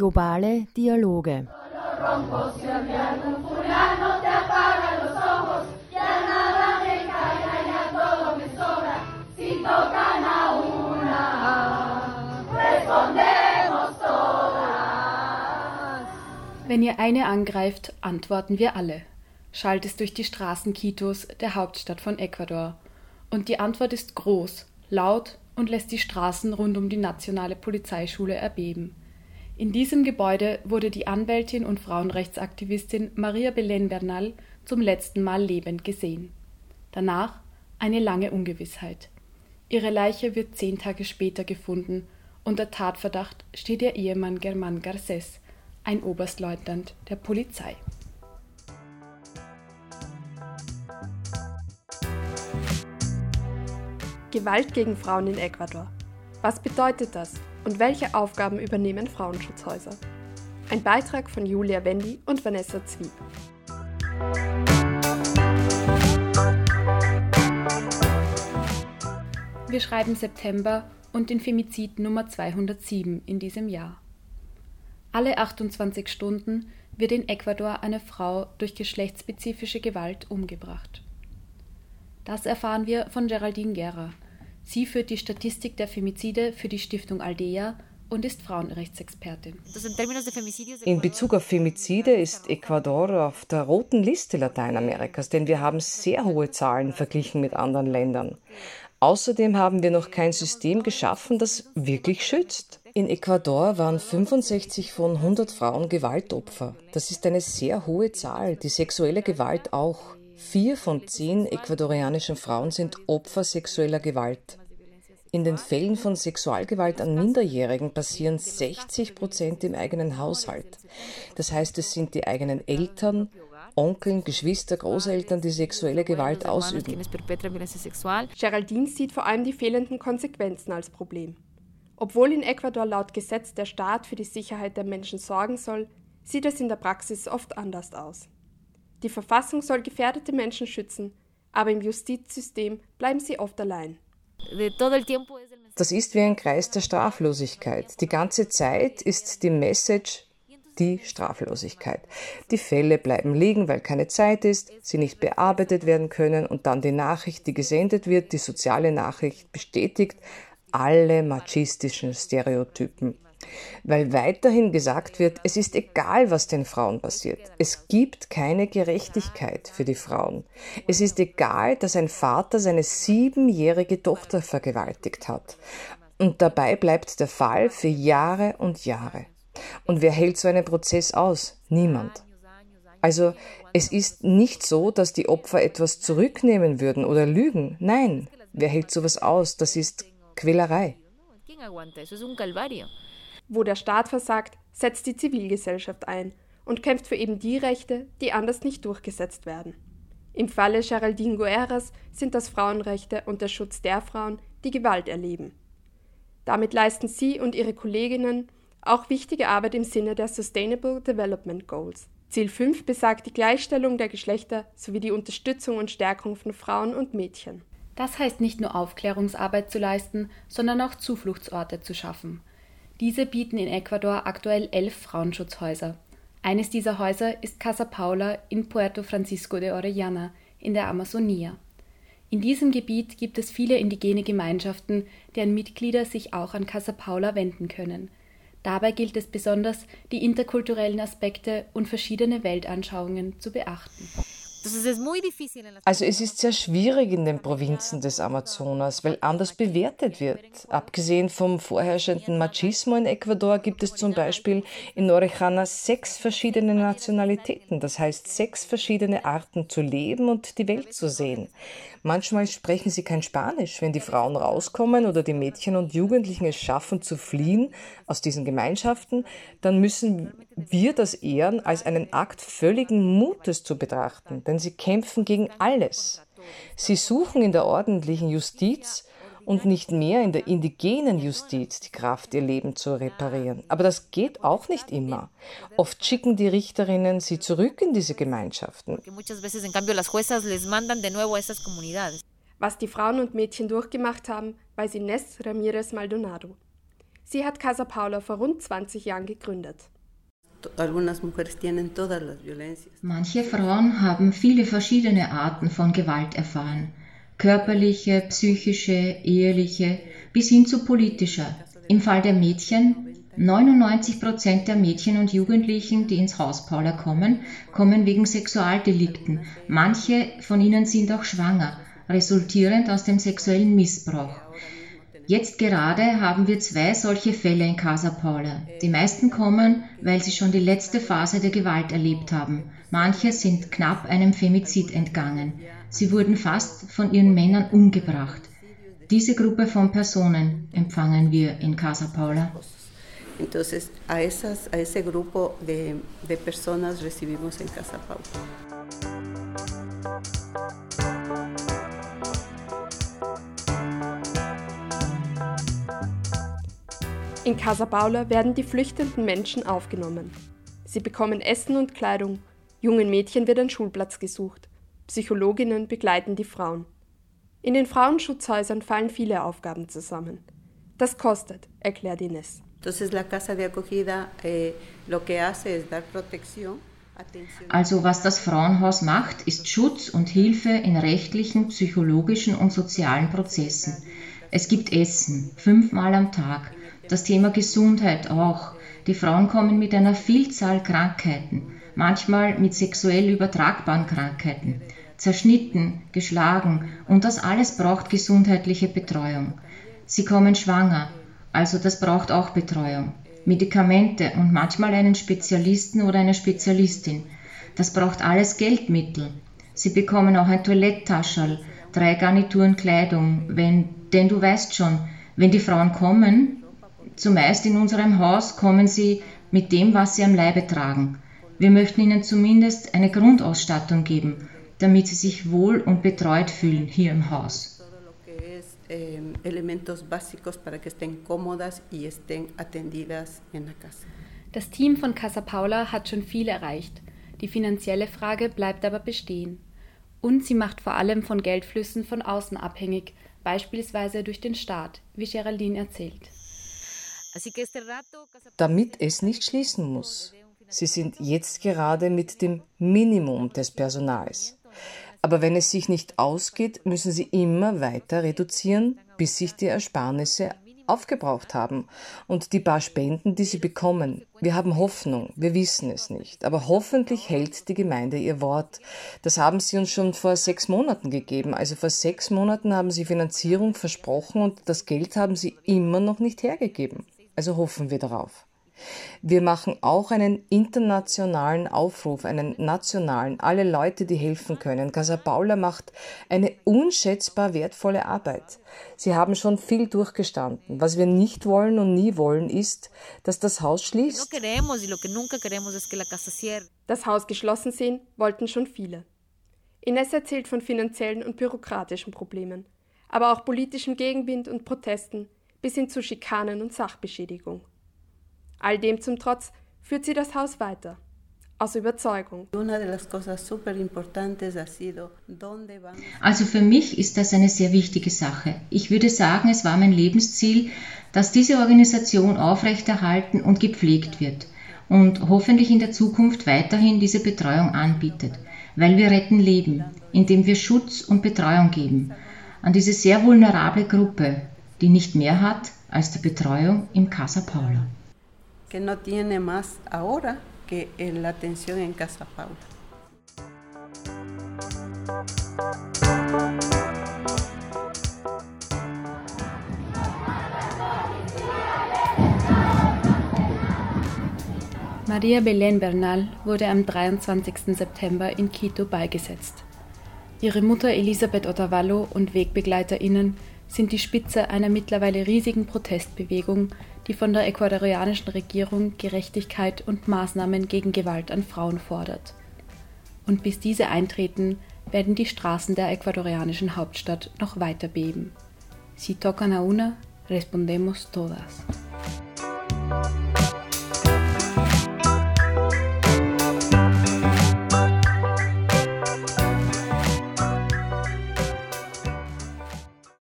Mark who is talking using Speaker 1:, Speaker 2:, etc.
Speaker 1: Globale Dialoge.
Speaker 2: Wenn ihr eine angreift, antworten wir alle, schallt es durch die Straßen Quitos, der Hauptstadt von Ecuador. Und die Antwort ist groß, laut und lässt die Straßen rund um die nationale Polizeischule erbeben. In diesem Gebäude wurde die Anwältin und Frauenrechtsaktivistin Maria Belén Bernal zum letzten Mal lebend gesehen. Danach eine lange Ungewissheit. Ihre Leiche wird zehn Tage später gefunden. Unter Tatverdacht steht ihr Ehemann Germán Garcés, ein Oberstleutnant der Polizei.
Speaker 3: Gewalt gegen Frauen in Ecuador. Was bedeutet das und welche Aufgaben übernehmen Frauenschutzhäuser? Ein Beitrag von Julia Wendy und Vanessa Zwieb.
Speaker 2: Wir schreiben September und den Femizid Nummer 207 in diesem Jahr. Alle 28 Stunden wird in Ecuador eine Frau durch geschlechtsspezifische Gewalt umgebracht. Das erfahren wir von Geraldine Guerra. Sie führt die Statistik der Femizide für die Stiftung Aldea und ist Frauenrechtsexpertin.
Speaker 4: In Bezug auf Femizide ist Ecuador auf der roten Liste Lateinamerikas, denn wir haben sehr hohe Zahlen verglichen mit anderen Ländern. Außerdem haben wir noch kein System geschaffen, das wirklich schützt. In Ecuador waren 65 von 100 Frauen Gewaltopfer. Das ist eine sehr hohe Zahl, die sexuelle Gewalt auch. Vier von zehn ecuadorianischen Frauen sind Opfer sexueller Gewalt. In den Fällen von Sexualgewalt an Minderjährigen passieren 60 Prozent im eigenen Haushalt. Das heißt, es sind die eigenen Eltern, Onkeln, Geschwister, Großeltern, die sexuelle Gewalt ausüben.
Speaker 3: Geraldine sieht vor allem die fehlenden Konsequenzen als Problem. Obwohl in Ecuador laut Gesetz der Staat für die Sicherheit der Menschen sorgen soll, sieht es in der Praxis oft anders aus. Die Verfassung soll gefährdete Menschen schützen, aber im Justizsystem bleiben sie oft allein.
Speaker 4: Das ist wie ein Kreis der Straflosigkeit. Die ganze Zeit ist die Message die Straflosigkeit. Die Fälle bleiben liegen, weil keine Zeit ist, sie nicht bearbeitet werden können und dann die Nachricht, die gesendet wird, die soziale Nachricht bestätigt alle machistischen Stereotypen. Weil weiterhin gesagt wird, es ist egal, was den Frauen passiert. Es gibt keine Gerechtigkeit für die Frauen. Es ist egal, dass ein Vater seine siebenjährige Tochter vergewaltigt hat. Und dabei bleibt der Fall für Jahre und Jahre. Und wer hält so einen Prozess aus? Niemand. Also es ist nicht so, dass die Opfer etwas zurücknehmen würden oder lügen. Nein, wer hält sowas aus? Das ist Quälerei.
Speaker 3: Wo der Staat versagt, setzt die Zivilgesellschaft ein und kämpft für eben die Rechte, die anders nicht durchgesetzt werden. Im Falle Geraldine Guerras sind das Frauenrechte und der Schutz der Frauen, die Gewalt erleben. Damit leisten sie und ihre Kolleginnen auch wichtige Arbeit im Sinne der Sustainable Development Goals. Ziel 5 besagt die Gleichstellung der Geschlechter sowie die Unterstützung und Stärkung von Frauen und Mädchen.
Speaker 2: Das heißt nicht nur Aufklärungsarbeit zu leisten, sondern auch Zufluchtsorte zu schaffen. Diese bieten in Ecuador aktuell elf Frauenschutzhäuser. Eines dieser Häuser ist Casa Paula in Puerto Francisco de Orellana in der Amazonia. In diesem Gebiet gibt es viele indigene Gemeinschaften, deren Mitglieder sich auch an Casa Paula wenden können. Dabei gilt es besonders, die interkulturellen Aspekte und verschiedene Weltanschauungen zu beachten.
Speaker 4: Also es ist sehr schwierig in den Provinzen des Amazonas, weil anders bewertet wird. Abgesehen vom vorherrschenden Machismo in Ecuador gibt es zum Beispiel in Orejana sechs verschiedene Nationalitäten, das heißt sechs verschiedene Arten zu leben und die Welt zu sehen. Manchmal sprechen sie kein Spanisch. Wenn die Frauen rauskommen oder die Mädchen und Jugendlichen es schaffen zu fliehen aus diesen Gemeinschaften, dann müssen wir das ehren als einen Akt völligen Mutes zu betrachten, denn sie kämpfen gegen alles. Sie suchen in der ordentlichen Justiz und nicht mehr in der indigenen Justiz die Kraft, ihr Leben zu reparieren. Aber das geht auch nicht immer. Oft schicken die Richterinnen sie zurück in diese Gemeinschaften.
Speaker 3: Was die Frauen und Mädchen durchgemacht haben, weiß Ines Ramirez Maldonado. Sie hat Casa Paula vor rund 20 Jahren gegründet.
Speaker 5: Manche Frauen haben viele verschiedene Arten von Gewalt erfahren. Körperliche, psychische, eheliche bis hin zu politischer. Im Fall der Mädchen 99 Prozent der Mädchen und Jugendlichen, die ins Haus Paula kommen, kommen wegen Sexualdelikten. Manche von ihnen sind auch schwanger, resultierend aus dem sexuellen Missbrauch. Jetzt gerade haben wir zwei solche Fälle in Casa Paula. Die meisten kommen, weil sie schon die letzte Phase der Gewalt erlebt haben. Manche sind knapp einem Femizid entgangen. Sie wurden fast von ihren Männern umgebracht. Diese Gruppe von Personen empfangen wir in Casa Paula.
Speaker 6: Entonces, a, esas, a ese grupo de, de personas recibimos en Casa Paula.
Speaker 3: In Casa Paula werden die flüchtenden Menschen aufgenommen. Sie bekommen Essen und Kleidung. Jungen Mädchen wird ein Schulplatz gesucht. Psychologinnen begleiten die Frauen. In den Frauenschutzhäusern fallen viele Aufgaben zusammen. Das kostet, erklärt Ines.
Speaker 5: Eh, also was das Frauenhaus macht, ist Schutz und Hilfe in rechtlichen, psychologischen und sozialen Prozessen. Es gibt Essen, fünfmal am Tag, das Thema Gesundheit auch. Die Frauen kommen mit einer Vielzahl Krankheiten, manchmal mit sexuell übertragbaren Krankheiten, zerschnitten, geschlagen und das alles braucht gesundheitliche Betreuung. Sie kommen schwanger, also das braucht auch Betreuung. Medikamente und manchmal einen Spezialisten oder eine Spezialistin. Das braucht alles Geldmittel. Sie bekommen auch ein Toiletttaschel, drei Garnituren Kleidung, wenn, denn du weißt schon, wenn die Frauen kommen, Zumeist in unserem Haus kommen sie mit dem, was sie am Leibe tragen. Wir möchten ihnen zumindest eine Grundausstattung geben, damit sie sich wohl und betreut fühlen hier im Haus.
Speaker 2: Das Team von Casa Paula hat schon viel erreicht. Die finanzielle Frage bleibt aber bestehen. Und sie macht vor allem von Geldflüssen von außen abhängig, beispielsweise durch den Staat, wie Geraldine erzählt.
Speaker 4: Damit es nicht schließen muss. Sie sind jetzt gerade mit dem Minimum des Personals. Aber wenn es sich nicht ausgeht, müssen sie immer weiter reduzieren, bis sich die Ersparnisse aufgebraucht haben. Und die paar Spenden, die sie bekommen, wir haben Hoffnung, wir wissen es nicht. Aber hoffentlich hält die Gemeinde ihr Wort. Das haben sie uns schon vor sechs Monaten gegeben. Also vor sechs Monaten haben sie Finanzierung versprochen und das Geld haben sie immer noch nicht hergegeben. Also hoffen wir darauf. Wir machen auch einen internationalen Aufruf, einen nationalen, alle Leute, die helfen können. Casa Paula macht eine unschätzbar wertvolle Arbeit. Sie haben schon viel durchgestanden. Was wir nicht wollen und nie wollen, ist, dass das Haus schließt.
Speaker 3: Das Haus geschlossen sehen wollten schon viele. Ines erzählt von finanziellen und bürokratischen Problemen, aber auch politischem Gegenwind und Protesten, bis hin zu Schikanen und Sachbeschädigung. All dem zum Trotz führt sie das Haus weiter. Aus Überzeugung.
Speaker 5: Also für mich ist das eine sehr wichtige Sache. Ich würde sagen, es war mein Lebensziel, dass diese Organisation aufrechterhalten und gepflegt wird und hoffentlich in der Zukunft weiterhin diese Betreuung anbietet, weil wir retten Leben, indem wir Schutz und Betreuung geben an diese sehr vulnerable Gruppe, die nicht mehr hat als die Betreuung im Casa Paula.
Speaker 6: Que no tiene más ahora que la atención en Casa Paula.
Speaker 2: Maria Belén Bernal wurde am 23. September in Quito beigesetzt. Ihre Mutter Elisabeth Otavallo und WegbegleiterInnen sind die Spitze einer mittlerweile riesigen Protestbewegung, die von der ecuadorianischen Regierung Gerechtigkeit und Maßnahmen gegen Gewalt an Frauen fordert. Und bis diese eintreten, werden die Straßen der ecuadorianischen Hauptstadt noch weiter beben. Si tocan a una, respondemos todas.